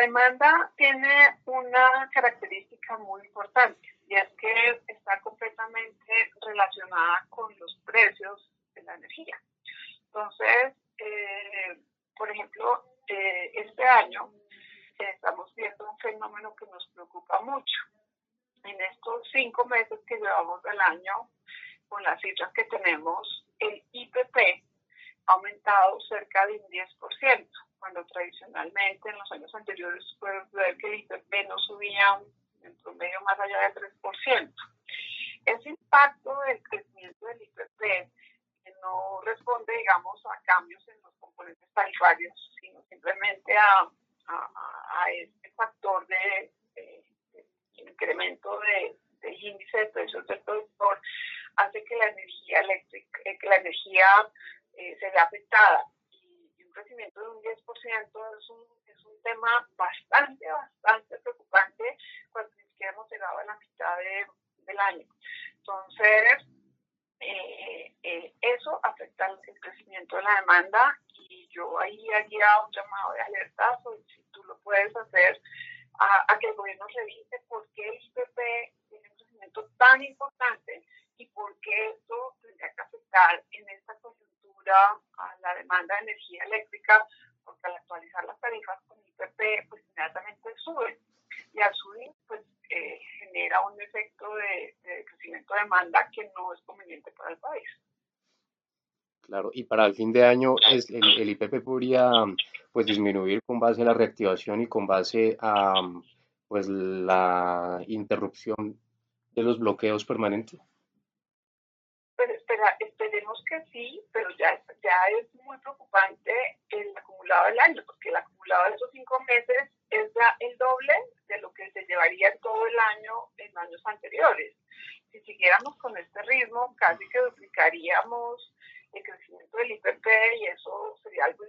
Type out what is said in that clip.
demanda tiene una característica muy importante y es que está completamente relacionada con los precios de la energía. Entonces, eh, por ejemplo, eh, este año estamos viendo un fenómeno que nos preocupa mucho. En estos cinco meses que llevamos del año, con las cifras que tenemos, el IPP ha aumentado cerca de un 10%, tradicionalmente en los años anteriores pueden ver que el IPP no subía en promedio más allá del 3%. Ese impacto del crecimiento del IPP no responde, digamos, a cambios en los componentes tarifarios, sino simplemente a, a, este factor de, incremento de, del índice de precios del productor, hace que la energía eléctrica, eh, que la energía eh, se vea afectada. Crecimiento de un 10% es un, es un tema bastante, bastante preocupante cuando ni siquiera hemos llegado a la mitad de, del año. Entonces, eh, eh, eso afecta el crecimiento de la demanda y yo ahí haría un llamado de alerta, si tú lo puedes hacer, a, a, que el gobierno revise por qué el IPP tiene un crecimiento tan importante y por qué esto tendría que afectar en esta coyuntura a la demanda de energía eléctrica, porque al actualizar las tarifas con IPP, pues inmediatamente suben. Y al subir, pues eh, genera un efecto de, crecimiento de demanda que no es conveniente para el país. Claro, y para el fin de año el, el, IPP podría pues disminuir con base a la reactivación y con base a pues la interrupción de los bloqueos permanentes. Esperemos que sí, pero ya, ya es muy preocupante el acumulado del año, porque el acumulado de esos cinco meses es ya el doble de lo que se llevaría todo el año en años anteriores. Si siguiéramos con este ritmo, casi que duplicaríamos el crecimiento del IPP y eso sería algo